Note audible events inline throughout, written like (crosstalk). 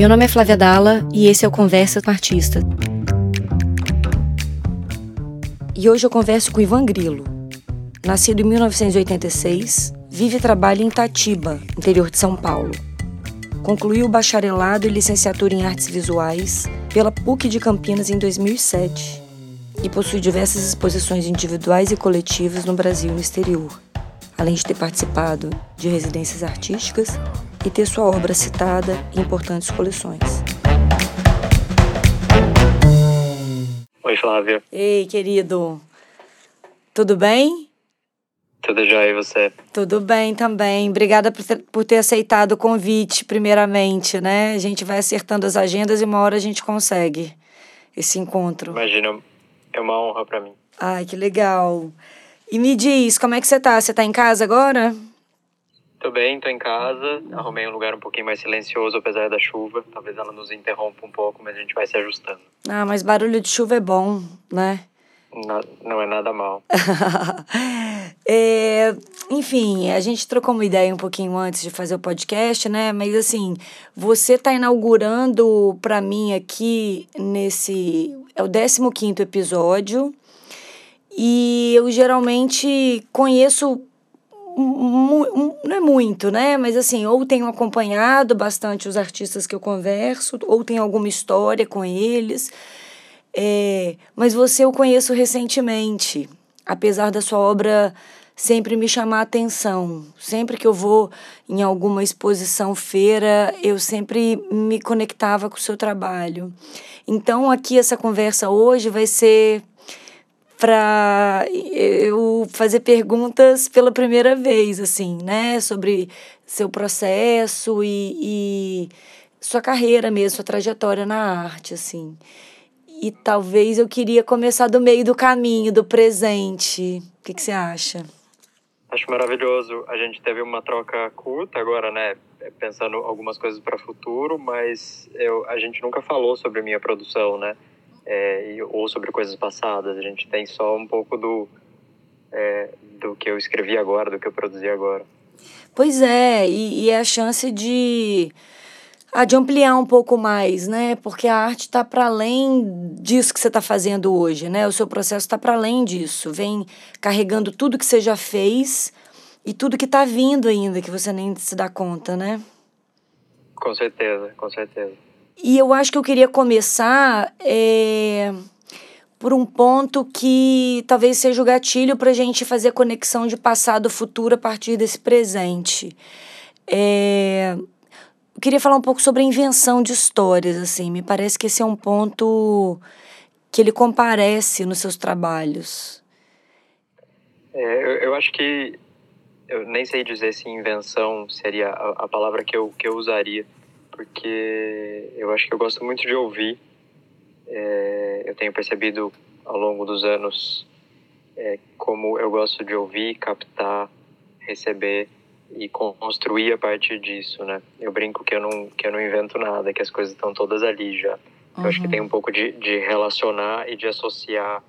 Meu nome é Flávia Dalla e esse é o Conversa com Artista. E hoje eu converso com Ivan Grilo. Nascido em 1986, vive e trabalha em Itatiba, interior de São Paulo. Concluiu o bacharelado e licenciatura em artes visuais pela PUC de Campinas em 2007 e possui diversas exposições individuais e coletivas no Brasil e no exterior, além de ter participado de residências artísticas e ter sua obra citada em importantes coleções. Oi, Flávia. Ei, querido. Tudo bem? Tudo já e você? Tudo bem também. Obrigada por ter, por ter aceitado o convite, primeiramente, né? A gente vai acertando as agendas e uma hora a gente consegue esse encontro. Imagina, é uma honra para mim. Ai, que legal. E me diz, como é que você tá? Você tá em casa agora? Tô bem, tô em casa. Arrumei um lugar um pouquinho mais silencioso, apesar da chuva. Talvez ela nos interrompa um pouco, mas a gente vai se ajustando. Ah, mas barulho de chuva é bom, né? Na, não é nada mal. (laughs) é, enfim, a gente trocou uma ideia um pouquinho antes de fazer o podcast, né? Mas assim, você tá inaugurando para mim aqui nesse. É o 15 episódio. E eu geralmente conheço não é muito, né? Mas assim, ou tenho acompanhado bastante os artistas que eu converso, ou tenho alguma história com eles. É, mas você eu conheço recentemente, apesar da sua obra sempre me chamar a atenção. Sempre que eu vou em alguma exposição, feira, eu sempre me conectava com o seu trabalho. Então, aqui essa conversa hoje vai ser para eu fazer perguntas pela primeira vez, assim, né? Sobre seu processo e, e sua carreira mesmo, sua trajetória na arte, assim. E talvez eu queria começar do meio do caminho, do presente. O que, que você acha? Acho maravilhoso. A gente teve uma troca curta agora, né? Pensando algumas coisas para o futuro, mas eu, a gente nunca falou sobre minha produção, né? É, ou sobre coisas passadas. A gente tem só um pouco do, é, do que eu escrevi agora, do que eu produzi agora. Pois é, e, e é a chance de, ah, de ampliar um pouco mais, né? Porque a arte está para além disso que você está fazendo hoje, né? O seu processo está para além disso. Vem carregando tudo que você já fez e tudo que está vindo ainda, que você nem se dá conta, né? Com certeza, com certeza. E eu acho que eu queria começar é, por um ponto que talvez seja o gatilho para a gente fazer conexão de passado e futuro a partir desse presente. É, eu queria falar um pouco sobre a invenção de histórias, assim. Me parece que esse é um ponto que ele comparece nos seus trabalhos. É, eu, eu, acho que eu nem sei dizer se invenção seria a, a palavra que eu, que eu usaria porque eu acho que eu gosto muito de ouvir. É, eu tenho percebido ao longo dos anos é, como eu gosto de ouvir, captar, receber e construir a partir disso, né? Eu brinco que eu não que eu não invento nada, que as coisas estão todas ali já. Eu acho que tem um pouco de, de relacionar e de associar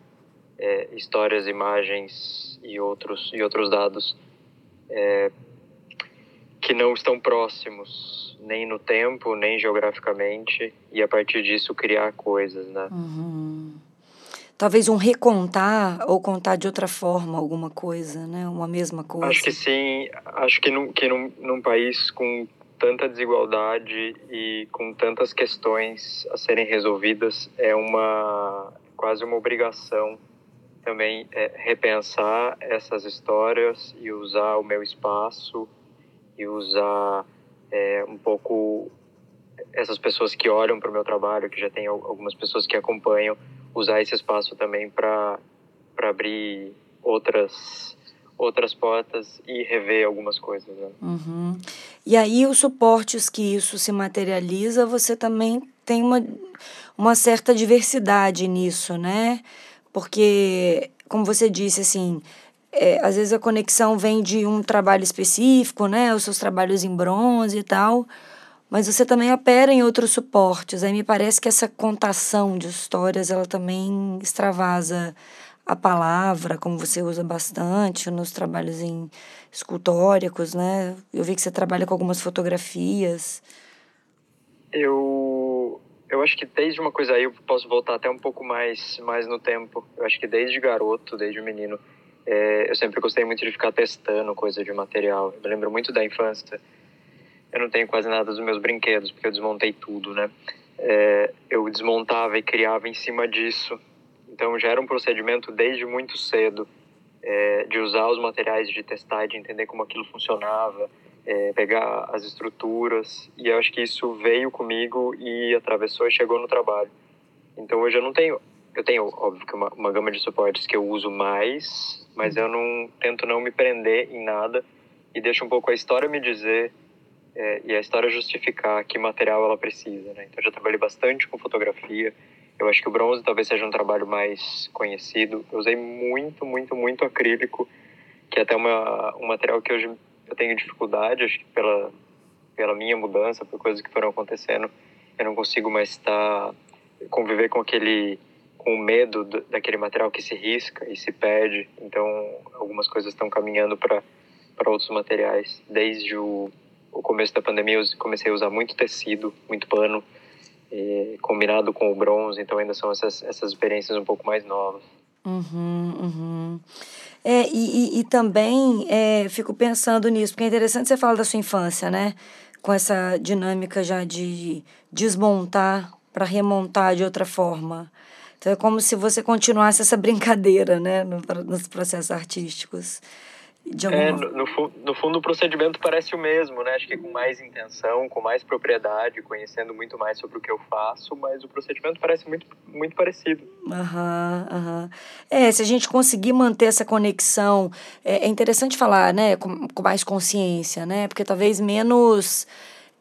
é, histórias, imagens e outros e outros dados é, que não estão próximos nem no tempo, nem geograficamente, e a partir disso criar coisas, né? Uhum. Talvez um recontar ou contar de outra forma alguma coisa, né? Uma mesma coisa. Acho que sim. Acho que num, que num, num país com tanta desigualdade e com tantas questões a serem resolvidas, é uma quase uma obrigação também é, repensar essas histórias e usar o meu espaço e usar é, um pouco essas pessoas que olham para o meu trabalho, que já tem algumas pessoas que acompanham, usar esse espaço também para abrir outras outras portas e rever algumas coisas. Né? Uhum. E aí os suportes que isso se materializa, você também tem uma, uma certa diversidade nisso, né? Porque, como você disse, assim, é, às vezes a conexão vem de um trabalho específico, né? Os seus trabalhos em bronze e tal. Mas você também opera em outros suportes. Aí me parece que essa contação de histórias, ela também extravasa a palavra, como você usa bastante nos trabalhos em escultóricos, né? Eu vi que você trabalha com algumas fotografias. Eu eu acho que desde uma coisa aí eu posso voltar até um pouco mais mais no tempo. Eu acho que desde garoto, desde menino, é, eu sempre gostei muito de ficar testando coisa de material. Eu lembro muito da infância. Eu não tenho quase nada dos meus brinquedos porque eu desmontei tudo, né? É, eu desmontava e criava em cima disso. Então já era um procedimento desde muito cedo é, de usar os materiais, de testar, de entender como aquilo funcionava, é, pegar as estruturas. E eu acho que isso veio comigo e atravessou e chegou no trabalho. Então hoje eu não tenho, eu tenho óbvio que uma, uma gama de suportes que eu uso mais, mas eu não tento não me prender em nada e deixo um pouco a história me dizer é, e a história justificar que material ela precisa, né? Então eu já trabalhei bastante com fotografia, eu acho que o bronze talvez seja um trabalho mais conhecido. Eu usei muito, muito, muito acrílico, que é até uma, um material que hoje eu tenho dificuldade, acho que pela, pela minha mudança, por coisas que foram acontecendo, eu não consigo mais estar conviver com aquele com medo daquele material que se risca e se perde. Então, algumas coisas estão caminhando para outros materiais. Desde o, o começo da pandemia, eu comecei a usar muito tecido, muito pano combinado com o bronze, então ainda são essas, essas experiências um pouco mais novas. Uhum, uhum. É, e, e, e também é, fico pensando nisso, porque é interessante você falar da sua infância, né? Com essa dinâmica já de desmontar para remontar de outra forma. Então é como se você continuasse essa brincadeira, né? No, nos processos artísticos. Alguma... É, no, no, no, fundo o procedimento parece o mesmo, né? Acho que com mais intenção, com mais propriedade, conhecendo muito mais sobre o que eu faço, mas o procedimento parece muito, muito parecido. Aham, aham. É, se a gente conseguir manter essa conexão, é, é interessante falar, né, com, com mais consciência, né? Porque talvez menos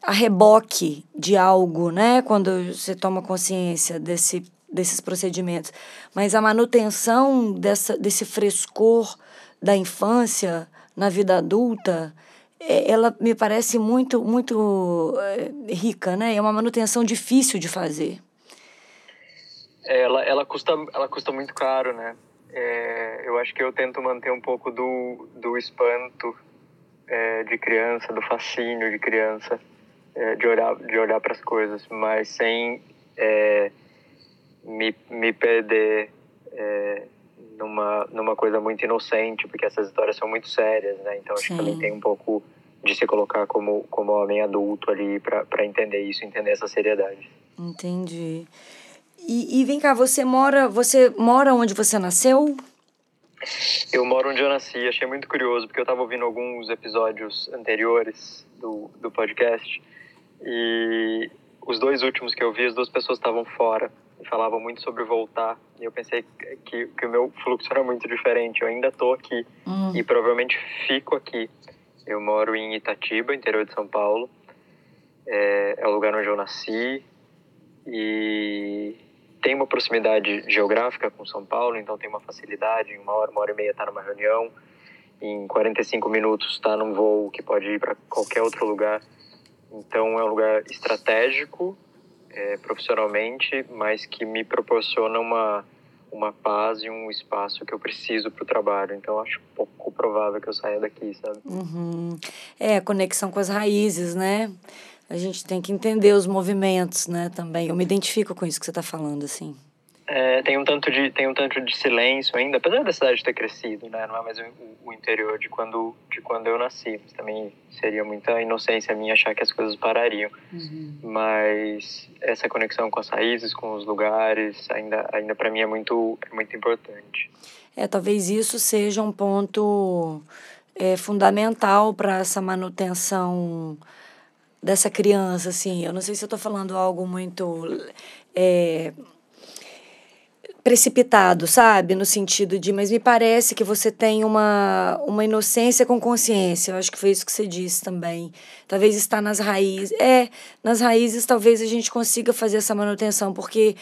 a reboque de algo, né? Quando você toma consciência desse, desses procedimentos. Mas a manutenção dessa, desse frescor da infância na vida adulta, é, ela me parece muito muito é, rica, né? É uma manutenção difícil de fazer. É, ela, ela, custa, ela custa muito caro, né? É, eu acho que eu tento manter um pouco do, do espanto é, de criança, do fascínio de criança, é, de olhar, de olhar para as coisas, mas sem me, me perder numa, numa coisa muito inocente, porque essas histórias são muito sérias, né? Então acho Sim. que também tem um pouco de se colocar como, como homem adulto ali para entender isso, entender essa seriedade. Entendi. E, e vem cá, você mora, você mora onde você nasceu? Eu moro onde eu nasci, achei muito curioso, porque eu estava ouvindo alguns episódios anteriores do, do podcast e os dois últimos que eu vi, as duas pessoas estavam fora e falavam muito sobre voltar. E eu pensei que, que o meu fluxo era muito diferente. Eu ainda estou aqui uhum. e provavelmente fico aqui. Eu moro em Itatiba, interior de São Paulo. É, é o lugar onde eu nasci e tem uma proximidade geográfica com São Paulo, então tem uma facilidade. Em uma hora, uma hora e meia está numa reunião. Em 45 minutos está num voo que pode ir para qualquer outro lugar. Então é um lugar estratégico é, profissionalmente, mas que me proporciona uma, uma paz e um espaço que eu preciso para o trabalho. Então, acho pouco provável que eu saia daqui, sabe? Uhum. É, a conexão com as raízes, né? A gente tem que entender os movimentos, né, também. Eu me identifico com isso que você está falando, assim. É, tem um tanto de tem um tanto de silêncio ainda, apesar da cidade ter crescido, né? Não é mais o, o, interior de quando de quando eu nasci. Mas também seria muita inocência minha achar que as coisas parariam. Uhum. Mas essa conexão com as raízes, com os lugares, ainda ainda para mim é muito é muito importante. É, talvez isso seja um ponto é, fundamental para essa manutenção dessa criança, assim. Eu não sei se eu estou falando algo muito é, precipitado, sabe? No sentido de, mas me parece que você tem uma, uma inocência com consciência. Eu acho que foi isso que você disse também. Talvez está nas raízes. É, nas raízes talvez a gente consiga fazer essa manutenção, porque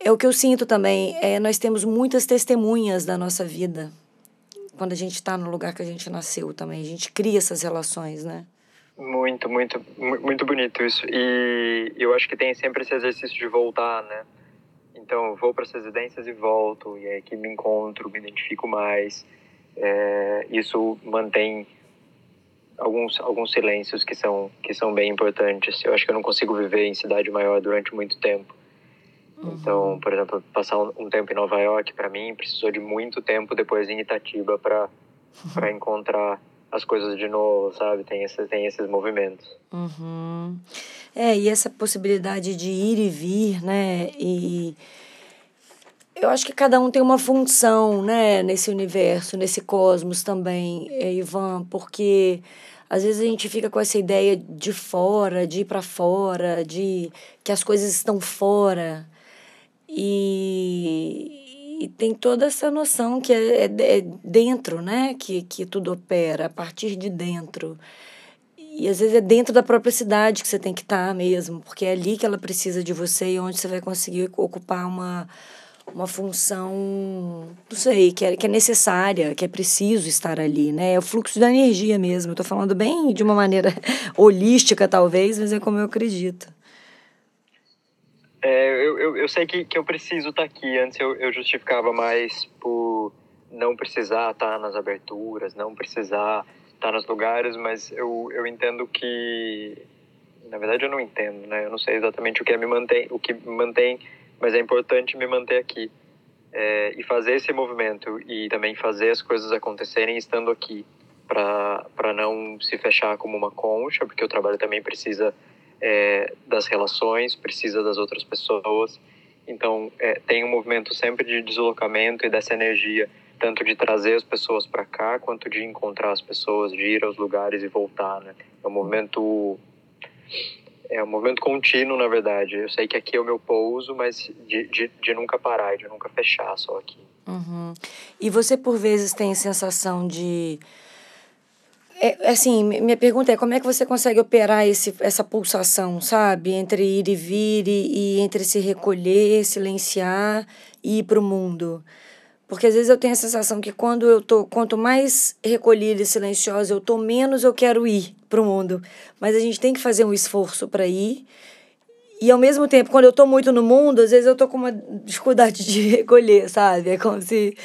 é o que eu sinto também. É, nós temos muitas testemunhas da nossa vida. Quando a gente está no lugar que a gente nasceu também. A gente cria essas relações, né? Muito, muito, muito bonito isso. E eu acho que tem sempre esse exercício de voltar, né? Então, vou para as residências e volto, e é que me encontro, me identifico mais. É, isso mantém alguns alguns silêncios que são que são bem importantes. Eu acho que eu não consigo viver em cidade maior durante muito tempo. Uhum. Então, por exemplo, passar um, um tempo em Nova York para mim precisou de muito tempo depois em Itatiba para (laughs) para encontrar as coisas de novo, sabe? Tem esses tem esses movimentos. Uhum. É, e essa possibilidade de ir e vir, né? E eu acho que cada um tem uma função, né, nesse universo, nesse cosmos também, eh, Ivan, porque às vezes a gente fica com essa ideia de fora, de ir para fora, de que as coisas estão fora. E, e tem toda essa noção que é, é, é dentro, né, que, que tudo opera, a partir de dentro. E às vezes é dentro da própria cidade que você tem que estar tá mesmo, porque é ali que ela precisa de você e onde você vai conseguir ocupar uma uma função, não sei, que é, que é necessária, que é preciso estar ali, né? É o fluxo da energia mesmo. Eu tô falando bem de uma maneira (laughs) holística, talvez, mas é como eu acredito. É, eu, eu, eu sei que, que eu preciso estar aqui. Antes eu, eu justificava mais por não precisar estar nas aberturas, não precisar estar nos lugares, mas eu, eu entendo que... Na verdade, eu não entendo, né? Eu não sei exatamente o que é me mantém, o que mantém mas é importante me manter aqui é, e fazer esse movimento e também fazer as coisas acontecerem estando aqui para não se fechar como uma concha, porque o trabalho também precisa é, das relações, precisa das outras pessoas. Então, é, tem um movimento sempre de deslocamento e dessa energia, tanto de trazer as pessoas para cá, quanto de encontrar as pessoas, de ir aos lugares e voltar, né? É um movimento é um movimento contínuo, na verdade. Eu sei que aqui é o meu pouso, mas de, de, de nunca parar, de nunca fechar só aqui. Uhum. E você, por vezes, tem a sensação de. É, assim, minha pergunta é como é que você consegue operar esse, essa pulsação, sabe? Entre ir e vir e, e entre se recolher, silenciar e ir para o mundo. Porque às vezes eu tenho a sensação que quando eu tô, quanto mais recolhida e silenciosa eu tô, menos eu quero ir para o mundo. Mas a gente tem que fazer um esforço para ir. E ao mesmo tempo, quando eu tô muito no mundo, às vezes eu tô com uma dificuldade de (laughs) recolher, sabe? É como se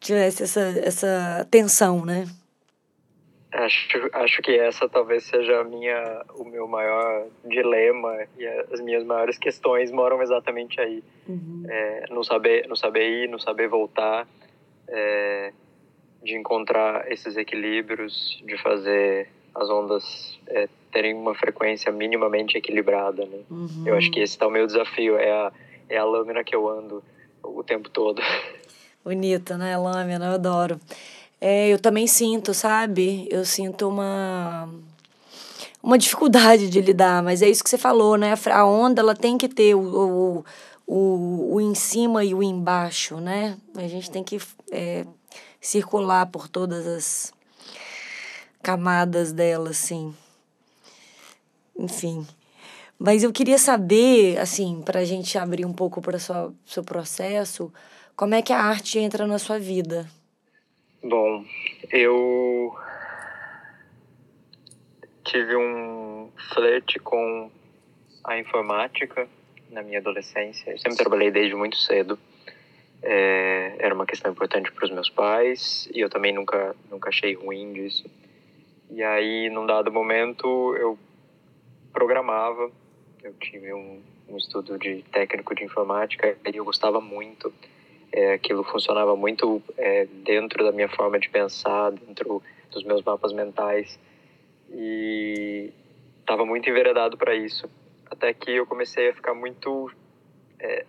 tivesse essa, essa tensão, né? Acho, acho que essa talvez seja a minha, o meu maior dilema e as minhas maiores questões moram exatamente aí. Uhum. É, não, saber, não saber ir, não saber voltar, é, de encontrar esses equilíbrios, de fazer as ondas é, terem uma frequência minimamente equilibrada. Né? Uhum. Eu acho que esse está o meu desafio, é a, é a lâmina que eu ando o tempo todo. Bonita, né, lâmina? Eu adoro. É, eu também sinto, sabe? Eu sinto uma uma dificuldade de lidar, mas é isso que você falou, né? A onda ela tem que ter o, o, o, o em cima e o embaixo, né? A gente tem que é, circular por todas as camadas dela, assim. Enfim. Mas eu queria saber, assim, para a gente abrir um pouco para o seu processo, como é que a arte entra na sua vida? Bom, eu tive um flerte com a informática na minha adolescência. Eu sempre trabalhei desde muito cedo. É, era uma questão importante para os meus pais e eu também nunca nunca achei ruim disso. E aí, num dado momento, eu programava. Eu tive um, um estudo de técnico de informática e eu gostava muito é, aquilo funcionava muito é, dentro da minha forma de pensar, dentro dos meus mapas mentais e estava muito enveredado para isso. Até que eu comecei a ficar muito é,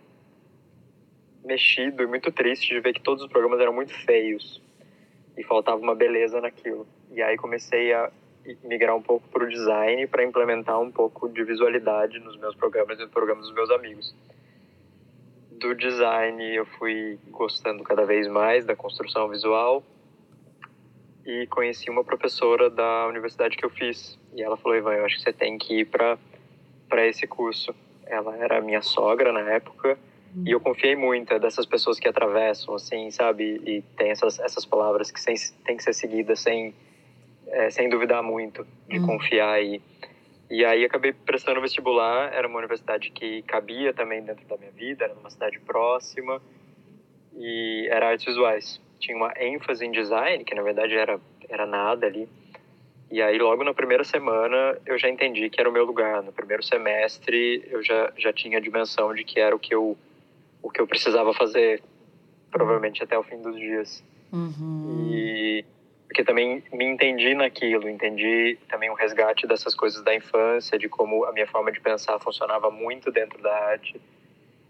mexido e muito triste de ver que todos os programas eram muito feios e faltava uma beleza naquilo. E aí comecei a migrar um pouco para o design para implementar um pouco de visualidade nos meus programas e nos programas dos meus amigos do design eu fui gostando cada vez mais da construção visual. E conheci uma professora da universidade que eu fiz. E ela falou Ivan eu acho que você tem que ir para para esse curso. Ela era minha sogra na época. Hum. e eu confiei muito é dessas pessoas que atravessam assim sabe? E tem essas essas palavras que sem, tem que ser seguidas sem é, sem duvidar muito de hum. confiar e e aí acabei prestando vestibular, era uma universidade que cabia também dentro da minha vida, era numa cidade próxima e era artes visuais. Tinha uma ênfase em design, que na verdade era era nada ali, E aí, logo na primeira semana, eu já entendi que era o meu lugar. No primeiro semestre, eu já, já tinha a dimensão de que era o que eu, o que eu precisava fazer, provavelmente até o fim dos dias. Uhum. E porque também me entendi naquilo, entendi também o resgate dessas coisas da infância, de como a minha forma de pensar funcionava muito dentro da arte.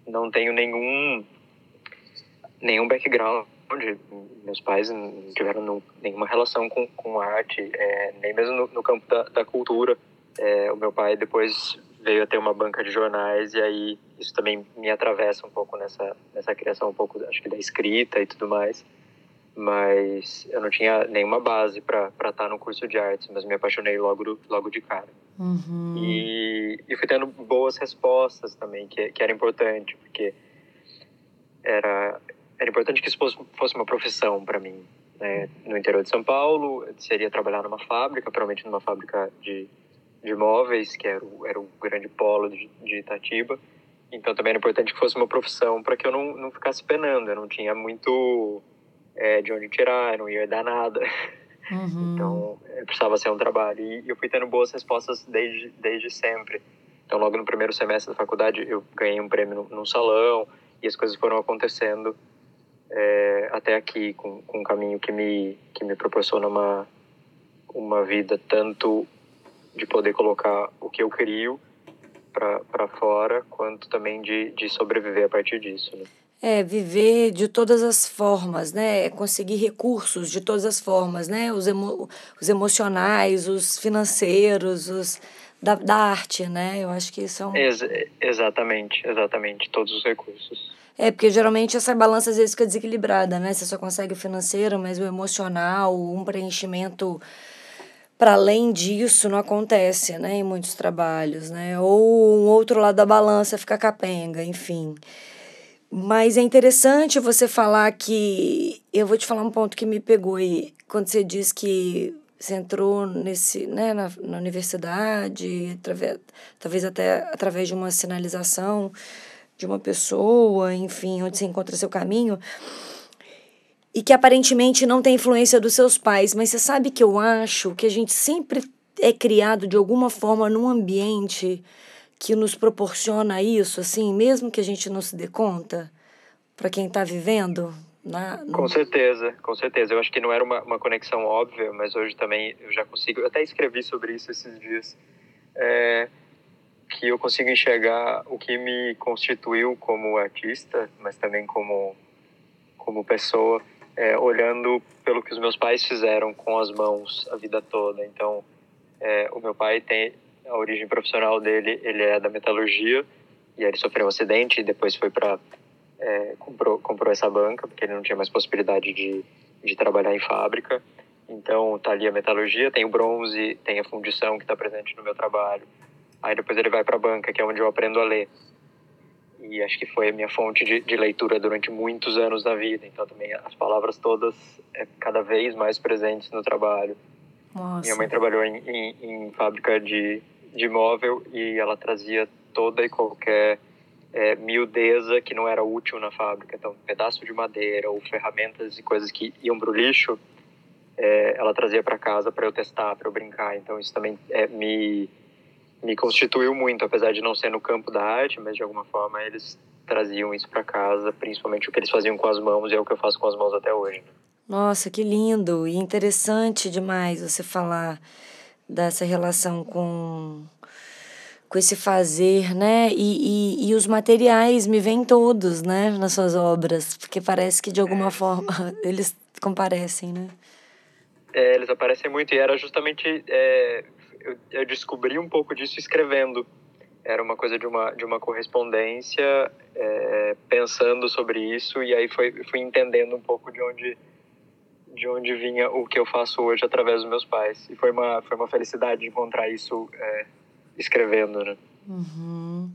Não tenho nenhum nenhum background meus pais não tiveram nenhuma relação com, com arte, é, nem mesmo no, no campo da, da cultura. É, o meu pai depois veio a ter uma banca de jornais e aí isso também me atravessa um pouco nessa, nessa criação um pouco, acho que da escrita e tudo mais. Mas eu não tinha nenhuma base para estar tá no curso de artes, mas me apaixonei logo, logo de cara. Uhum. E, e fui tendo boas respostas também, que, que era importante, porque era era importante que isso fosse, fosse uma profissão para mim. Né? No interior de São Paulo, seria trabalhar numa fábrica, provavelmente numa fábrica de, de móveis, que era o, era o grande polo de, de Itatiba. Então também era importante que fosse uma profissão para que eu não, não ficasse penando. Eu não tinha muito é, de onde tirar, não ia dar nada. Uhum. Então precisava ser um trabalho. E eu fui tendo boas respostas desde, desde sempre. Então logo no primeiro semestre da faculdade eu ganhei um prêmio num salão e as coisas foram acontecendo é, até aqui, com, com um caminho que me, que me proporciona uma, uma vida tanto de poder colocar o que eu crio para fora, quanto também de, de sobreviver a partir disso. Né? É, viver de todas as formas, né? É conseguir recursos de todas as formas, né? Os, emo os emocionais, os financeiros, os da, da arte, né? Eu acho que são... Ex exatamente, exatamente, todos os recursos. É, porque geralmente essa balança às vezes fica desequilibrada, né? Você só consegue o financeiro, mas o emocional, um preenchimento para além disso não acontece, né, em muitos trabalhos, né? Ou um outro lado da balança fica capenga, enfim. Mas é interessante você falar que eu vou te falar um ponto que me pegou aí, quando você diz que você entrou nesse, né, na, na universidade, através, talvez até através de uma sinalização de uma pessoa, enfim, onde você encontra seu caminho, e que aparentemente não tem influência dos seus pais, mas você sabe que eu acho que a gente sempre é criado de alguma forma num ambiente que nos proporciona isso, assim, mesmo que a gente não se dê conta, para quem está vivendo? Na, no... Com certeza, com certeza. Eu acho que não era uma, uma conexão óbvia, mas hoje também eu já consigo. Eu até escrevi sobre isso esses dias. É, que eu consigo enxergar o que me constituiu como artista, mas também como como pessoa, é, olhando pelo que os meus pais fizeram com as mãos a vida toda. Então, é, o meu pai tem a origem profissional dele, ele é da metalurgia e ele sofreu um acidente e depois foi para é, comprou comprou essa banca porque ele não tinha mais possibilidade de de trabalhar em fábrica. Então, tá ali a metalurgia, tem o bronze, tem a fundição que está presente no meu trabalho Aí depois ele vai para a banca, que é onde eu aprendo a ler. E acho que foi a minha fonte de, de leitura durante muitos anos da vida. Então também as palavras todas é, cada vez mais presentes no trabalho. Nossa. Minha mãe trabalhou em, em, em fábrica de, de móvel e ela trazia toda e qualquer é, miudeza que não era útil na fábrica. Então, pedaço de madeira ou ferramentas e coisas que iam para o lixo, é, ela trazia para casa para eu testar, para eu brincar. Então, isso também é, me me constituiu muito, apesar de não ser no campo da arte, mas de alguma forma eles traziam isso para casa, principalmente o que eles faziam com as mãos e é o que eu faço com as mãos até hoje. Né? Nossa, que lindo e interessante demais você falar dessa relação com com esse fazer, né? E, e, e os materiais me vêm todos, né, nas suas obras, porque parece que de alguma forma (laughs) eles comparecem, né? É, eles aparecem muito e era justamente é, eu, eu descobri um pouco disso escrevendo. Era uma coisa de uma, de uma correspondência, é, pensando sobre isso, e aí foi, fui entendendo um pouco de onde, de onde vinha o que eu faço hoje através dos meus pais. E foi uma, foi uma felicidade encontrar isso é, escrevendo, né? Uhum.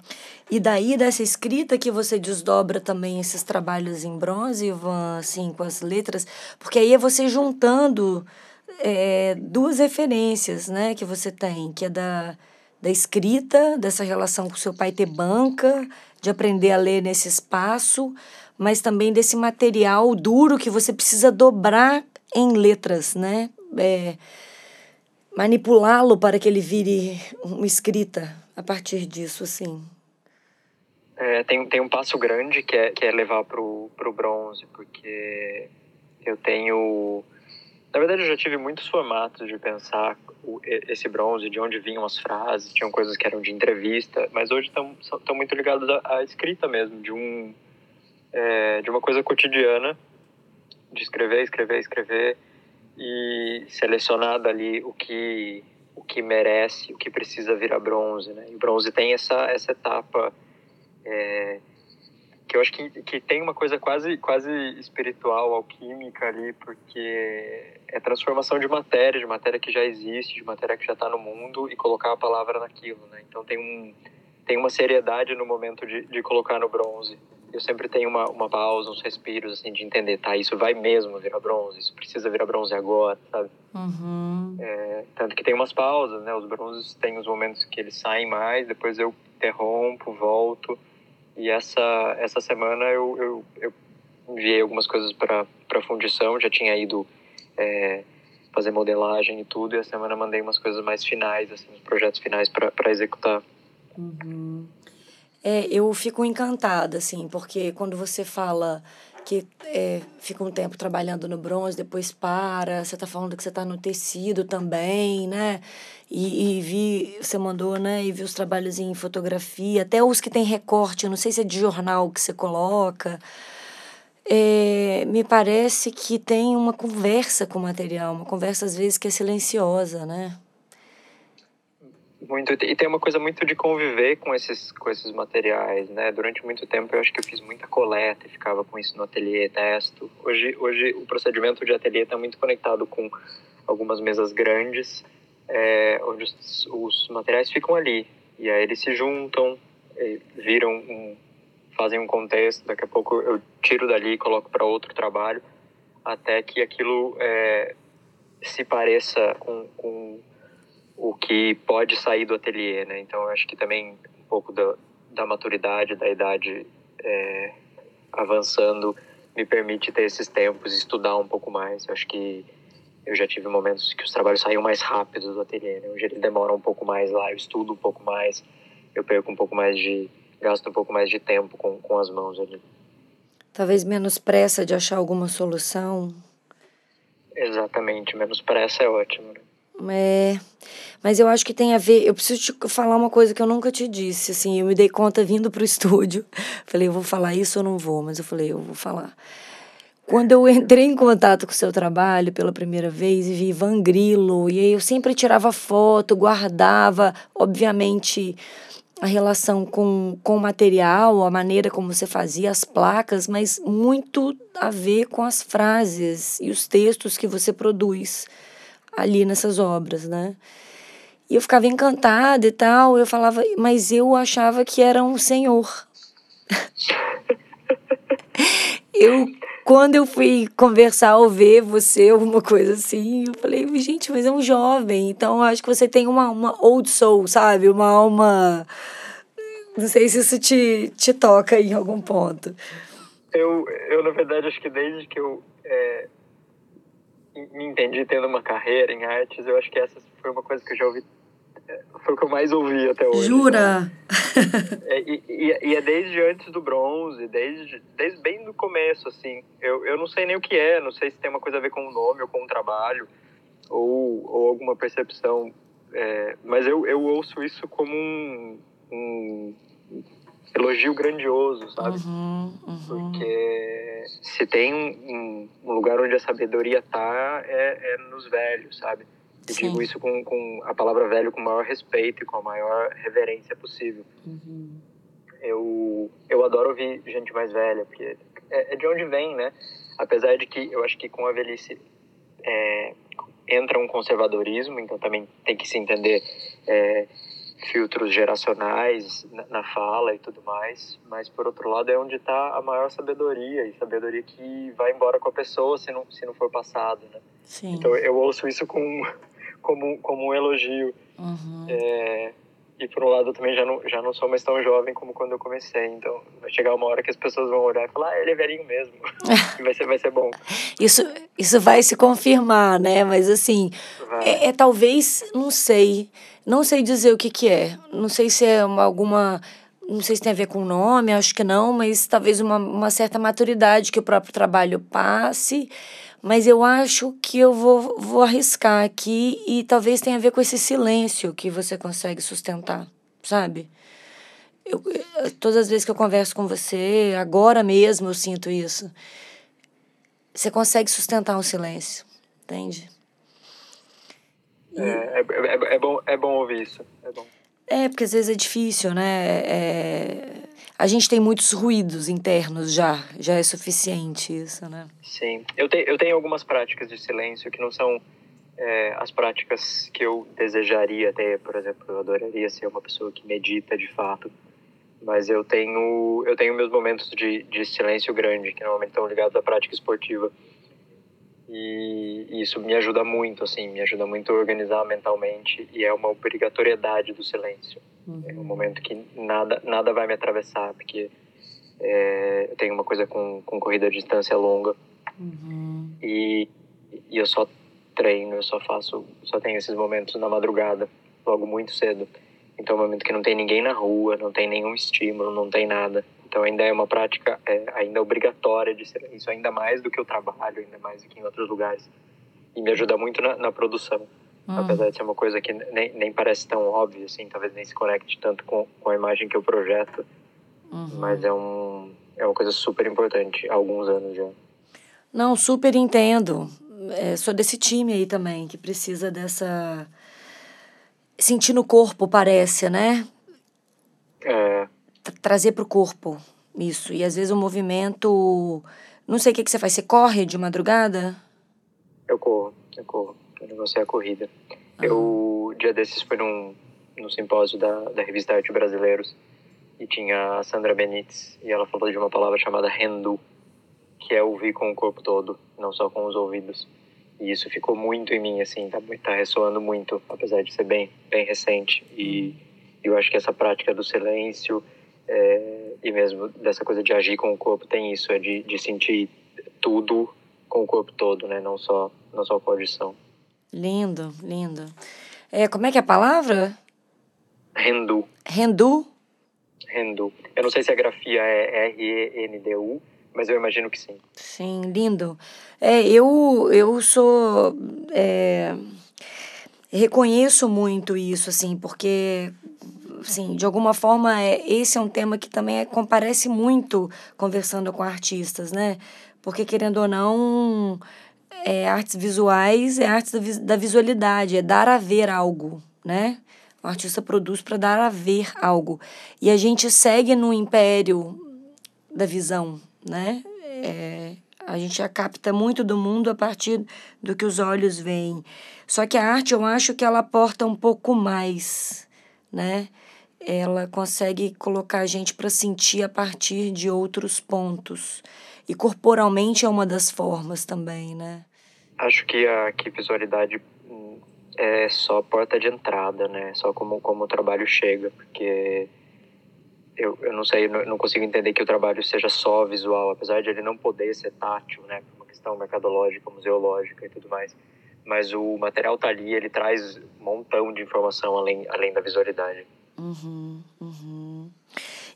E daí, dessa escrita que você desdobra também esses trabalhos em bronze, Ivan, assim, com as letras, porque aí é você juntando é, duas referências né, que você tem, que é da, da escrita, dessa relação com seu pai ter banca, de aprender a ler nesse espaço, mas também desse material duro que você precisa dobrar em letras, né? É, manipulá-lo para que ele vire uma escrita a partir disso, assim? É, tem, tem um passo grande que é, que é levar pro, pro bronze, porque eu tenho... Na verdade, eu já tive muitos formatos de pensar o, esse bronze, de onde vinham as frases, tinham coisas que eram de entrevista, mas hoje estão muito ligados à, à, escrita mesmo, de, um, é, de uma coisa cotidiana, de escrever, escrever, escrever, e selecionar dali o que, o que merece, o que precisa virar bronze. Né? E o bronze tem essa, essa etapa é, que eu acho que, que tem uma coisa quase, quase espiritual, alquímica ali, porque é transformação de matéria, de matéria que já existe, de matéria que já está no mundo e colocar a palavra naquilo, né? Então tem, um, tem uma seriedade no momento de, de colocar no bronze. Eu sempre tenho uma, uma pausa, uns respiros, assim, de entender, tá, isso vai mesmo virar bronze, isso precisa virar bronze agora, sabe? Uhum. É, tanto que tem umas pausas, né? Os bronzes têm os momentos que eles saem mais, depois eu interrompo, volto e essa, essa semana eu, eu, eu enviei algumas coisas para fundição, já tinha ido é, fazer modelagem e tudo, e a semana mandei umas coisas mais finais, assim, os projetos finais para executar. Uhum. É, eu fico encantada, assim, porque quando você fala que é, fica um tempo trabalhando no bronze, depois para, você está falando que você está no tecido também, né? E, e, vi, você mandou, né? E vi os trabalhos em fotografia, até os que tem recorte, eu não sei se é de jornal que você coloca. É, me parece que tem uma conversa com o material, uma conversa às vezes que é silenciosa, né? Muito, e tem uma coisa muito de conviver com esses, com esses materiais, né? Durante muito tempo eu acho que eu fiz muita coleta e ficava com isso no ateliê, testo. Hoje, hoje o procedimento de ateliê está muito conectado com algumas mesas grandes, é, onde os, os, materiais ficam ali. E aí eles se juntam, viram um, fazem um contexto, daqui a pouco eu tiro dali e coloco para outro trabalho, até que aquilo é, se pareça com, com o que pode sair do ateliê, né? Então, acho que também um pouco da, da maturidade, da idade é, avançando, me permite ter esses tempos, estudar um pouco mais. Eu acho que eu já tive momentos que os trabalhos saíam mais rápido do ateliê, né? Hoje ele demora um pouco mais lá, eu estudo um pouco mais, eu perco um pouco mais de... gasto um pouco mais de tempo com, com as mãos ali. Talvez menos pressa de achar alguma solução. Exatamente, menos pressa é ótimo, né? É, mas eu acho que tem a ver. Eu preciso te falar uma coisa que eu nunca te disse. Assim, eu me dei conta vindo pro estúdio. (laughs) Falei, eu vou falar isso ou não vou? Mas eu falei, eu vou falar. Quando eu entrei em contato com o seu trabalho pela primeira vez e vi Van Grillo, e aí eu sempre tirava foto, guardava, obviamente, a relação com, com o material, a maneira como você fazia as placas, mas muito a ver com as frases e os textos que você produz ali nessas obras, né? E eu ficava encantada e tal, eu falava, mas eu achava que era um senhor. (laughs) eu, quando eu fui conversar ou ver você, alguma coisa assim, eu falei, gente, mas é um jovem, então acho que você tem uma, uma old soul, sabe? Uma alma. Não sei se isso te, te toca em algum ponto. Eu, eu, na verdade, acho que desde que eu é, me entendi tendo uma carreira em artes, eu acho que essa foi uma coisa que eu já ouvi, é, foi o que eu mais ouvi até hoje. Jura? É, e, e, e, é desde antes do bronze, desde, desde bem do começo, assim. Eu, eu não sei nem o que é, não sei se tem uma coisa a ver com o nome ou com o trabalho, ou, ou alguma percepção, é, mas eu, eu ouço isso como um, um elogio grandioso, sabe? Uhum, uhum. Porque se tem um, um, lugar onde a sabedoria tá, é, é nos velhos, sabe? Eu Sim. digo isso com, com a palavra velho com o maior respeito e com a maior reverência possível. Uhum. Eu, eu adoro ouvir gente mais velha, porque é, é, de onde vem, né? Apesar de que eu acho que com a velhice é, entra um conservadorismo, então também tem que se entender é, filtros geracionais na, fala e tudo mais, mas por outro lado é onde está a maior sabedoria e sabedoria que vai embora com a pessoa se não se não for passado, né? Sim. Então eu ouço isso com (laughs) como como um elogio. Uhum. É, e por um lado eu também já não, já não sou mais tão jovem como quando eu comecei. Então vai chegar uma hora que as pessoas vão olhar e falar, ah, ele é velhinho mesmo. (laughs) vai ser, vai ser bom. Isso, isso vai se confirmar, né? Mas assim, é, é, talvez, não sei. Não sei dizer o que, que é. Não sei se é uma, alguma. Não sei se tem a ver com o nome, acho que não, mas talvez uma, uma certa maturidade que o próprio trabalho passe. Mas eu acho que eu vou, vou arriscar aqui e talvez tenha a ver com esse silêncio que você consegue sustentar, sabe? Eu, todas as vezes que eu converso com você, agora mesmo eu sinto isso. Você consegue sustentar um silêncio, entende? É, é, é, é, bom, é bom ouvir isso. É bom. É, porque às vezes é difícil, né? É, a gente tem muitos ruídos internos já, já é suficiente isso, né? Sim, eu, te, eu tenho algumas práticas de silêncio que não são é, as práticas que eu desejaria ter, por exemplo, eu adoraria ser uma pessoa que medita de fato, mas eu tenho eu tenho meus momentos de, de silêncio grande que normalmente estão ligados à prática esportiva e isso me ajuda muito, assim, me ajuda muito a organizar mentalmente e é uma obrigatoriedade do silêncio. Uhum. É um momento que nada, nada vai me atravessar, porque é, eu tenho uma coisa com, com corrida de distância longa uhum. e, e eu só treino, eu só faço, só tenho esses momentos na madrugada, logo muito cedo. Então é um momento que não tem ninguém na rua, não tem nenhum estímulo, não tem nada. Então ainda é uma prática é, ainda obrigatória de silêncio, ainda mais do que o trabalho, ainda mais do que em outros lugares. E me ajuda muito na, na produção. Hum. Apesar de ser uma coisa que nem, nem parece tão óbvia, assim, talvez nem se conecte tanto com, com a imagem que eu projeto. Uhum. Mas é, um, é uma coisa super importante há alguns anos já. Não, super entendo. É, sou desse time aí também, que precisa dessa. Sentir no corpo, parece, né? É trazer para o corpo isso. E às vezes o movimento. Não sei o que, que você faz. Você corre de madrugada? Eu corro, eu corro. Negócio é a corrida. Ah. Eu, dia desses, fui num, num simpósio da, da revista Arte Brasileiros e tinha a Sandra Benites e ela falou de uma palavra chamada rendu, que é ouvir com o corpo todo, não só com os ouvidos. E isso ficou muito em mim, assim, tá, tá ressoando muito, apesar de ser bem, bem recente. E eu acho que essa prática do silêncio, é, e mesmo dessa coisa de agir com o corpo tem isso, é de, de sentir tudo com o corpo todo, né? Não só, não só com a audição. Lindo, lindo. É, como é que é a palavra? Rendu. Rendu? Rendu. Eu não sei se a grafia é R-E-N-D-U, mas eu imagino que sim. Sim, lindo. É, eu, eu sou... É, reconheço muito isso, assim, porque assim, de alguma forma, é, esse é um tema que também é, comparece muito conversando com artistas, né? Porque, querendo ou não, é, artes visuais é arte da, visualidade, é dar a ver algo, né? O artista produz para dar a ver algo. E a gente segue no império da visão, né? É, a gente já capta muito do mundo a partir do que os olhos veem. Só que a arte, eu acho que ela aporta um pouco mais, né? Ela consegue colocar a gente para sentir a partir de outros pontos. E corporalmente é uma das formas também, né? Acho que a que visualidade hum, é só porta de entrada, né? Só como, como o trabalho chega, porque eu, eu não sei, eu não consigo entender que o trabalho seja só visual, apesar de ele não poder ser tátil, né? Por uma questão mercadológica, museológica e tudo mais. Mas o material tá ali, ele traz um montão de informação além, além da visualidade. Uhum, uhum.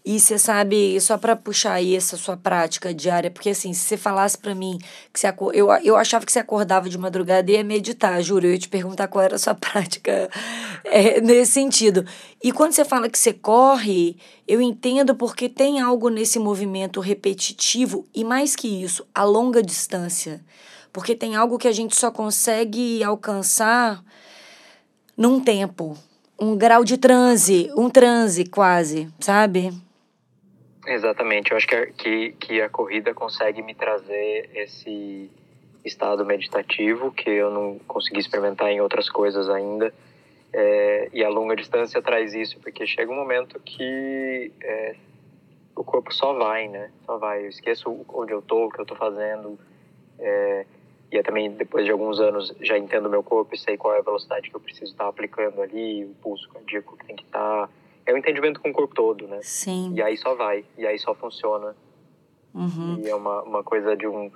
E você sabe, só para puxar aí essa sua prática diária, porque assim, se você falasse para mim que você eu, eu achava que você acordava de madrugada e ia meditar, juro, eu ia te perguntar qual era a sua (laughs) prática é, nesse sentido. E quando você fala que você corre, eu entendo porque tem algo nesse movimento repetitivo e mais que isso, a longa distância. Porque tem algo que a gente só consegue alcançar num tempo um grau de transe, um transe quase, sabe? Exatamente, eu acho que a, que, que a corrida consegue me trazer esse estado meditativo que eu não consegui experimentar em outras coisas ainda. É, e a longa distância traz isso, porque chega um momento que é, o corpo só vai, né? Só vai. Eu esqueço onde eu tô, o que eu tô fazendo. É, e eu também, depois de alguns anos, já entendo o meu corpo e sei qual é a velocidade que eu preciso estar aplicando ali, o pulso cardíaco que tem que estar. É o um entendimento com o corpo todo, né? Sim. E aí só vai, e aí só funciona. Uhum. E é uma, uma coisa de um,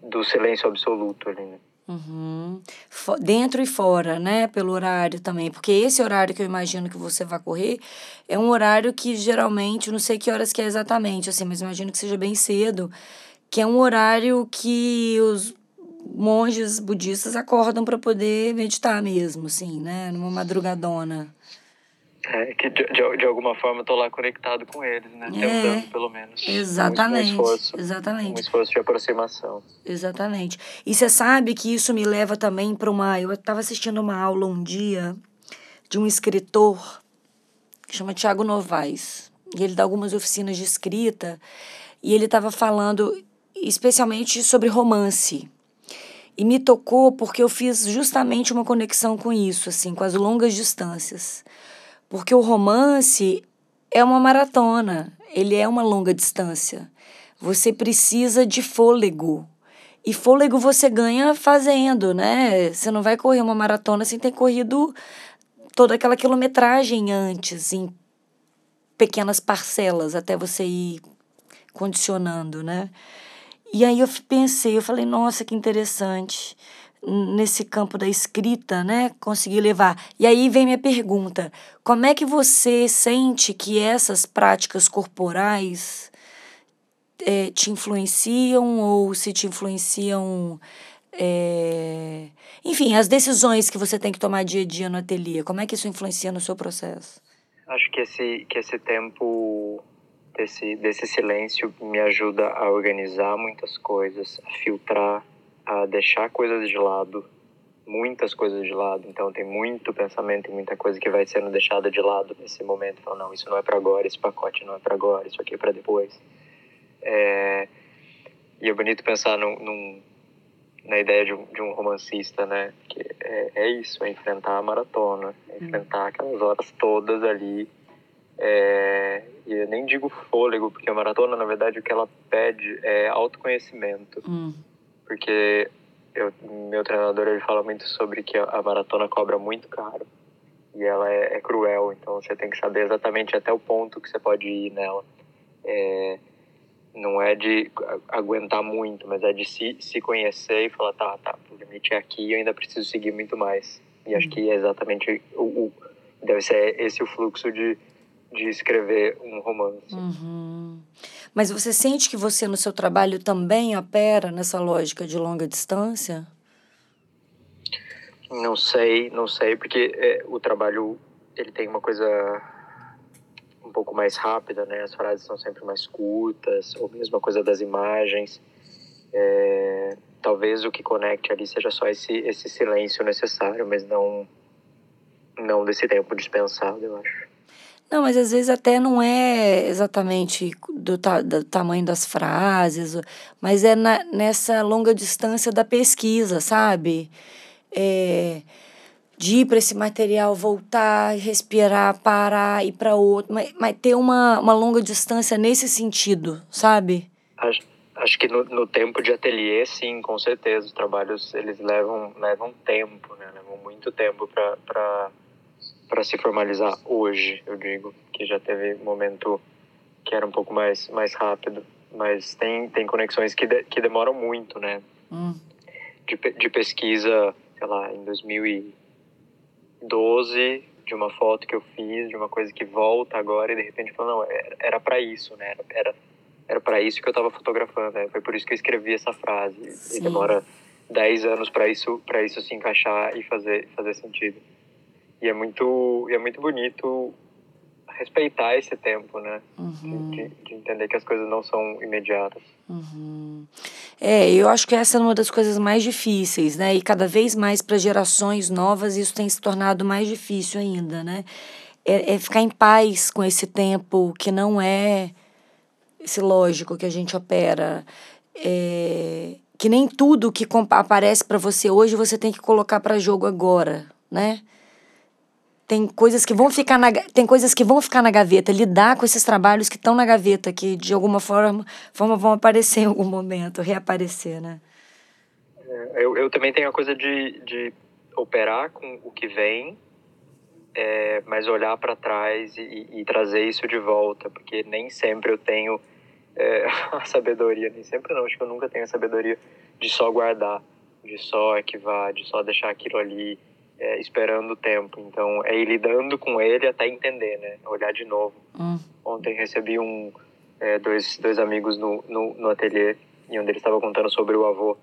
do silêncio absoluto ali, né? Uhum. Dentro e fora, né? Pelo horário também. Porque esse horário que eu imagino que você vai correr é um horário que geralmente, não sei que horas que é exatamente, assim, mas imagino que seja bem cedo, que é um horário que os monges budistas acordam para poder meditar mesmo, assim, né? Numa madrugadona. É, que de, de, de alguma forma eu tô lá conectado com eles, né? É, Tentando, pelo menos. Exatamente. Um, um esforço, exatamente. Um esforço de aproximação. Exatamente. E você sabe que isso me leva também para uma. Eu estava assistindo uma aula um dia de um escritor que chama Tiago Novaes. E ele dá algumas oficinas de escrita. E ele estava falando especialmente sobre romance. E me tocou porque eu fiz justamente uma conexão com isso, assim, com as longas distâncias. Porque o romance é uma maratona, ele é uma longa distância. Você precisa de fôlego. E fôlego você ganha fazendo, né? Você não vai correr uma maratona sem ter corrido toda aquela quilometragem antes, em pequenas parcelas, até você ir condicionando, né? E aí eu pensei, eu falei, nossa, que interessante nesse campo da escrita, né, conseguir levar. E aí vem minha pergunta: como é que você sente que essas práticas corporais é, te influenciam ou se te influenciam, é... enfim, as decisões que você tem que tomar dia a dia no ateliê? Como é que isso influencia no seu processo? Acho que esse que esse tempo desse, desse silêncio me ajuda a organizar muitas coisas, a filtrar, a deixar coisas de lado, muitas coisas de lado. Então tem muito pensamento e muita coisa que vai sendo deixada de lado nesse momento. Então, não, isso não é para agora, esse pacote não é para agora, isso aqui é para depois. É... E é bonito pensar num, num, na ideia de um, de um romancista, né? Que é, é isso, é enfrentar a maratona, é enfrentar aquelas horas todas ali é, e eu nem digo fôlego, porque a maratona, na verdade, o que ela pede é autoconhecimento. Hum. Porque eu, meu treinador ele fala muito sobre que a, maratona cobra muito caro. E ela é, é, cruel, então você tem que saber exatamente até o ponto que você pode ir nela. É, não é de aguentar muito, mas é de se, se conhecer e falar, tá, tá, o limite é aqui eu ainda preciso seguir muito mais. E acho hum. que é exatamente o, o deve ser esse o fluxo de de escrever um romance. Uhum. Mas você sente que você no seu trabalho também opera nessa lógica de longa distância? Não sei, não sei, porque é, o trabalho ele tem uma coisa um pouco mais rápida, né? As frases são sempre mais curtas, ou mesmo a coisa das imagens. É, talvez o que conecte ali seja só esse esse silêncio necessário, mas não não desse tempo dispensado, eu acho. Não, mas às vezes até não é exatamente do, ta, do tamanho das frases, mas é na, nessa longa distância da pesquisa, sabe? É, de ir para esse material, voltar, respirar, parar, ir para outro, mas, mas ter uma, uma longa distância nesse sentido, sabe? Acho, acho que no, no tempo de ateliê, sim, com certeza. Os trabalhos, eles levam, levam tempo, né? Levam muito tempo para para se formalizar hoje, eu digo, que já teve momento que era um pouco mais mais rápido, mas tem tem conexões que de, que demoram muito, né? Hum. De, de pesquisa, sei lá, em 2012, de uma foto que eu fiz, de uma coisa que volta agora e de repente falou, não, era para isso, né? Era era, era para isso que eu estava fotografando, né? Foi por isso que eu escrevi essa frase. Sim. E demora 10 anos para isso para isso se encaixar e fazer fazer sentido. E é muito, e é muito bonito respeitar esse tempo, né? Uhum. De, de, entender que as coisas não são imediatas. Uhum. É, eu acho que essa é uma das coisas mais difíceis, né? E cada vez mais para gerações novas isso tem se tornado mais difícil ainda, né? É, é ficar em paz com esse tempo que não é esse lógico que a gente opera. É, que nem tudo que aparece para você hoje você tem que colocar para jogo agora, né? Tem coisas que vão ficar na, tem coisas que vão ficar na gaveta, lidar com esses trabalhos que estão na gaveta, que de alguma forma, forma vão aparecer em algum momento, reaparecer, né? É, eu, eu também tenho a coisa de, de operar com o que vem, é, mas olhar para trás e, e, trazer isso de volta, porque nem sempre eu tenho é, (laughs) a sabedoria, nem sempre não, acho que eu nunca tenho a sabedoria de só guardar, de só arquivar, de só deixar aquilo ali é, esperando o tempo. Então, é ir lidando com ele até entender, né? Olhar de novo. Hum. Ontem recebi um, é, dois, dois amigos no, no, no ateliê, e onde eles estavam contando sobre o avô,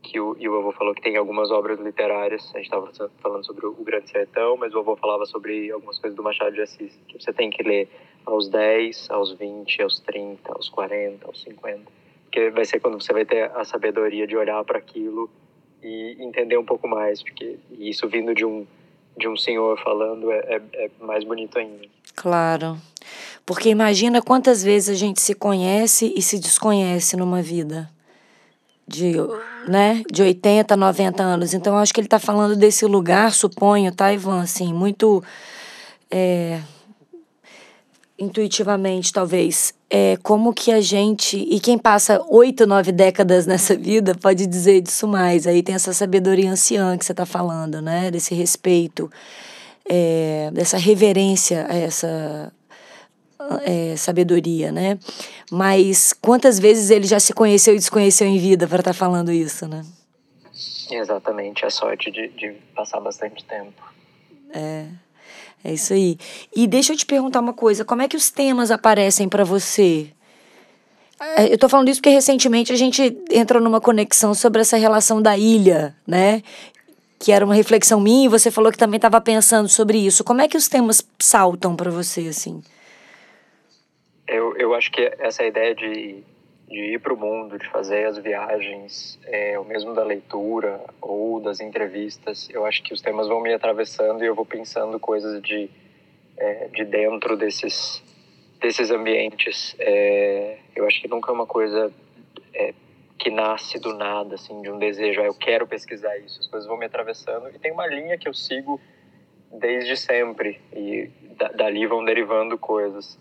que o, e o avô falou que tem algumas obras literárias. A gente estava falando sobre o Grande Sertão, mas o avô falava sobre algumas coisas do Machado de Assis, que você tem que ler aos 10, aos 20, aos 30, aos 40, aos 50. Porque vai ser quando você vai ter a sabedoria de olhar para aquilo e entender um pouco mais, porque isso vindo de um de um senhor falando é, é, é, mais bonito ainda. Claro. Porque imagina quantas vezes a gente se conhece e se desconhece numa vida. De, né, de 80, 90 anos. Então, acho que ele está falando desse lugar, suponho, tá, Ivan? Assim, muito. É, intuitivamente, talvez, é, como que a gente. E quem passa oito, nove décadas nessa vida pode dizer disso mais. Aí tem essa sabedoria anciã que você está falando, né? Desse respeito, é, dessa reverência a essa é, sabedoria, né? Mas quantas vezes ele já se conheceu e desconheceu em vida para estar tá falando isso, né? Exatamente, a sorte de, de passar bastante tempo. É. É isso aí. E deixa eu te perguntar uma coisa: como é que os temas aparecem para você? É, eu tô falando isso porque recentemente a gente entrou numa conexão sobre essa relação da ilha, né? Que era uma reflexão minha e você falou que também estava pensando sobre isso. Como é que os temas saltam para você, assim? Eu, eu acho que essa ideia de de ir para o mundo, de fazer as viagens, é, o mesmo da leitura ou das entrevistas, eu acho que os temas vão me atravessando e eu vou pensando coisas de, é, de dentro desses, desses ambientes. É, eu acho que nunca é uma coisa é, que nasce do nada, assim, de um desejo, ah, eu quero pesquisar isso. As coisas vão me atravessando e tem uma linha que eu sigo desde sempre e dali vão derivando coisas.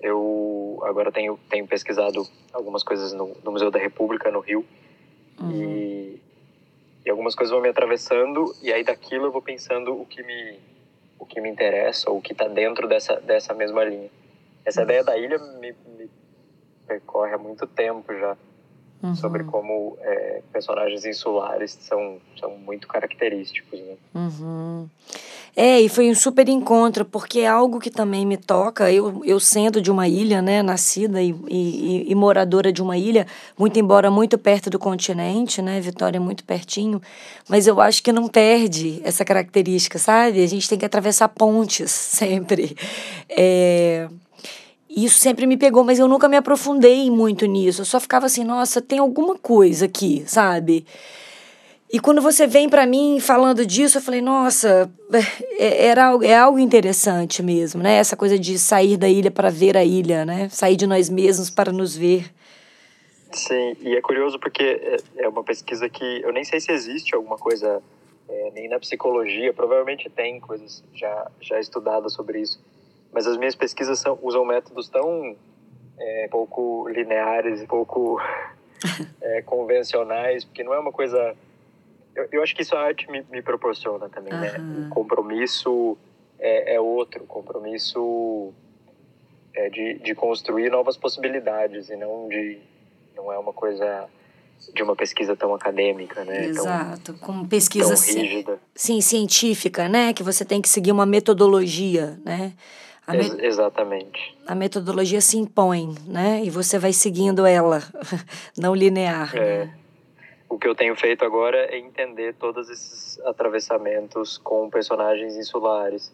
Eu agora tenho, tenho pesquisado algumas coisas no, no Museu da República, no Rio, uhum. e, e algumas coisas vão me atravessando, e aí daquilo eu vou pensando o que me, o que me interessa, ou o que está dentro dessa, dessa mesma linha. Essa uhum. ideia da ilha me, me percorre há muito tempo já, uhum. sobre como é, personagens insulares são, são muito característicos. Né? Uhum. É, e foi um super encontro, porque é algo que também me toca. Eu, eu sendo de uma ilha, né, nascida e, e, e moradora de uma ilha, muito embora muito perto do continente, né, Vitória é muito pertinho, mas eu acho que não perde essa característica, sabe? A gente tem que atravessar pontes (laughs) sempre. É... Isso sempre me pegou, mas eu nunca me aprofundei muito nisso. Eu só ficava assim, nossa, tem alguma coisa aqui, sabe? E quando você vem para mim falando disso, eu falei, nossa, é, era, é algo interessante mesmo, né? Essa coisa de sair da ilha para ver a ilha, né? Sair de nós mesmos para nos ver. Sim, e é curioso porque é, é uma pesquisa que eu nem sei se existe alguma coisa, é, nem na psicologia, provavelmente tem coisas já, já estudadas sobre isso, mas as minhas pesquisas são, usam métodos tão é, pouco lineares e pouco (laughs) é, convencionais, porque não é uma coisa eu, eu acho que isso a arte me, me proporciona também, uhum. né? O compromisso é, é outro, compromisso é de, de construir novas possibilidades e não de não é uma coisa de uma pesquisa tão acadêmica, né? Exato, tão, com pesquisa rígida. sim científica, né? Que você tem que seguir uma metodologia, né? Ex exatamente. A metodologia se impõe, né? E você vai seguindo ela, (laughs) não linear. É. O que eu tenho feito agora é entender todos esses atravessamentos com personagens insulares.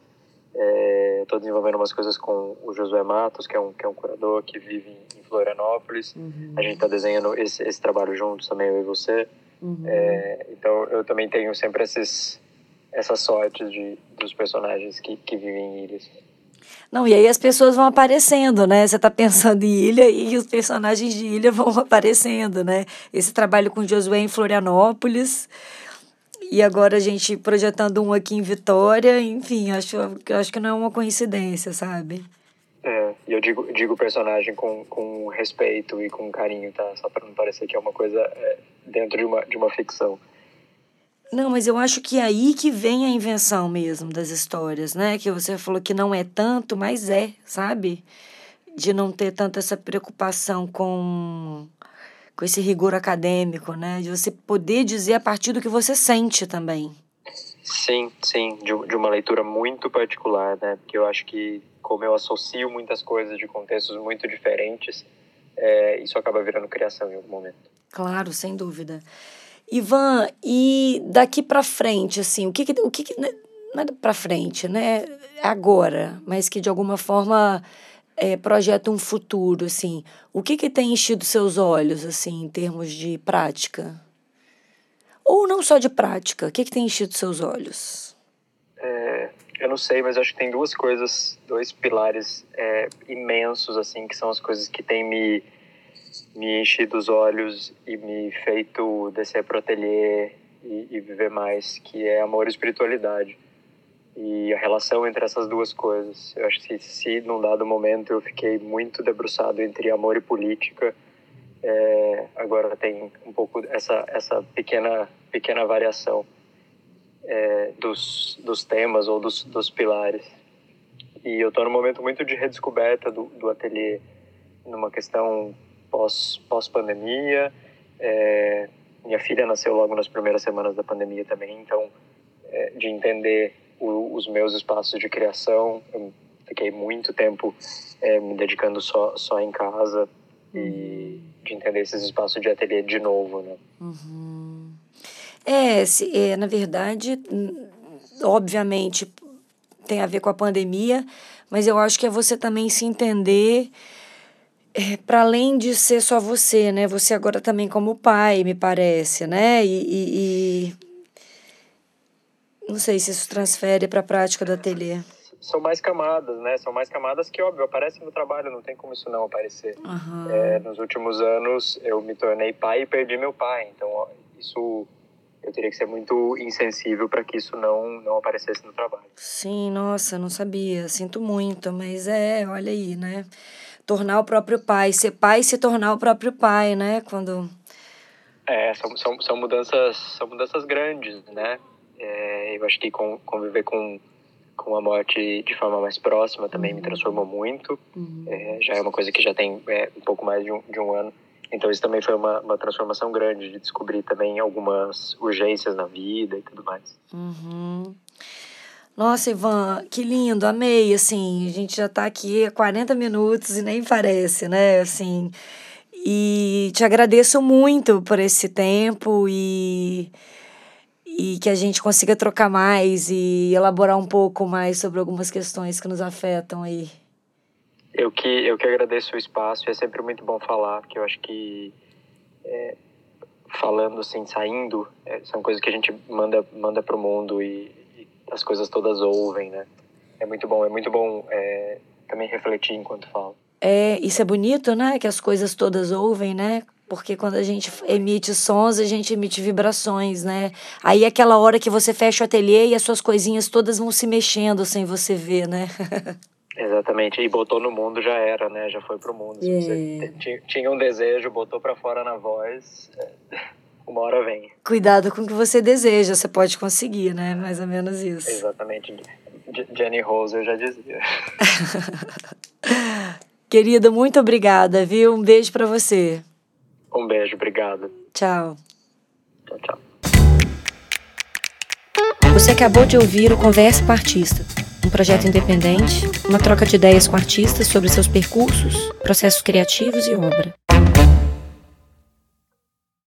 Estou é, desenvolvendo umas coisas com o Josué Matos, que é um, que é um curador que vive em Florianópolis. Uhum. A gente está desenhando esse, esse trabalho juntos também, eu e você. Uhum. É, então, eu também tenho sempre esses, essas sortes de, dos personagens que, que vivem em ilhas. Não, e aí as pessoas vão aparecendo, né? Você está pensando em ilha e os personagens de ilha vão (laughs) aparecendo, né? Esse trabalho com Josué em Florianópolis e agora a gente projetando um aqui em Vitória, enfim, acho, acho que não é uma coincidência, sabe? É, e eu digo, digo personagem com, com respeito e com carinho, tá? Só para não parecer que é uma coisa é, dentro de uma, de uma ficção. Não, mas eu acho que é aí que vem a invenção mesmo das histórias, né? Que você falou que não é tanto, mas é, sabe? De não ter tanto essa preocupação com, com esse rigor acadêmico, né? De você poder dizer a partir do que você sente também. Sim, sim, de, de uma leitura muito particular, né? Porque eu acho que, como eu associo muitas coisas de contextos muito diferentes, é, isso acaba virando criação em algum momento. Claro, sem dúvida. Ivan, e daqui para frente, assim, o que que, o que, que não é para frente, né? Agora, mas que de alguma forma é, projeta um futuro, assim. O que que tem enchido seus olhos, assim, em termos de prática? Ou não só de prática? O que, que tem enchido seus olhos? É, eu não sei, mas acho que tem duas coisas, dois pilares é, imensos, assim, que são as coisas que têm me, me enchido os olhos e me feito descer pro ateliê e, e viver mais, que é amor e espiritualidade. E a relação entre essas duas coisas. Eu acho que se, num dado momento eu fiquei muito debruçado entre amor e política, é, agora tem um pouco essa essa pequena pequena variação é, dos dos temas ou dos, dos pilares e eu estou num momento muito de redescoberta do, do ateliê numa questão pós pós pandemia é, minha filha nasceu logo nas primeiras semanas da pandemia também então é, de entender o, os meus espaços de criação eu fiquei muito tempo é, me dedicando só só em casa e de entender esses espaços de ateliê de novo, né? Uhum. É, se, é, na verdade, obviamente tem a ver com a pandemia, mas eu acho que é você também se entender é, para além de ser só você, né? Você agora também como pai, me parece, né? E, e, e... não sei se isso transfere para a prática do ateliê são mais camadas, né? São mais camadas que, óbvio, aparecem no trabalho, não tem como isso não aparecer. Uhum. É, nos últimos anos, eu me tornei pai e perdi meu pai, então ó, isso eu teria que ser muito insensível para que isso não, não aparecesse no trabalho. Sim, nossa, não sabia, sinto muito, mas é, olha aí, né? Tornar o próprio pai, ser pai e se tornar o próprio pai, né? Quando... É, são, são, são, mudanças, são mudanças grandes, né? É, eu acho que com, conviver com com a morte de forma mais próxima também uhum. me transformou muito. Uhum. É, já é uma coisa que já tem é, um pouco mais de um, de um ano. Então isso também foi uma, uma transformação grande de descobrir também algumas urgências na vida e tudo mais. Uhum. Nossa, Ivan, que lindo, amei, assim, a gente já está aqui há 40 minutos e nem parece, né, assim, e te agradeço muito por esse tempo e e que a gente consiga trocar mais e elaborar um pouco mais sobre algumas questões que nos afetam aí. Eu que, eu que agradeço o espaço, é sempre muito bom falar, porque eu acho que é, falando assim, saindo, é, são coisas que a gente manda, manda para o mundo e, as coisas todas ouvem, né? É muito bom, é muito bom é, também refletir enquanto falo. É, isso é bonito, né? Que as coisas todas ouvem, né? porque quando a gente emite sons, a gente emite vibrações, né? Aí é aquela hora que você fecha o ateliê e as suas coisinhas todas vão se mexendo sem você ver, né? (laughs) Exatamente, e botou no mundo já era, né? Já foi pro mundo. Se é. você tinha um desejo, botou para fora na voz, é, uma hora vem. Cuidado com o que você deseja, você pode conseguir, né? Mais ou menos isso. Exatamente. Jenny Rose eu já dizia. (laughs) Querida, muito obrigada, viu? Um beijo para você. Um beijo, obrigado. Tchau. Tchau, tchau. Você acabou de ouvir o Conversa com Artista, um projeto independente, uma troca de ideias com artistas sobre seus percursos, processos criativos e obra.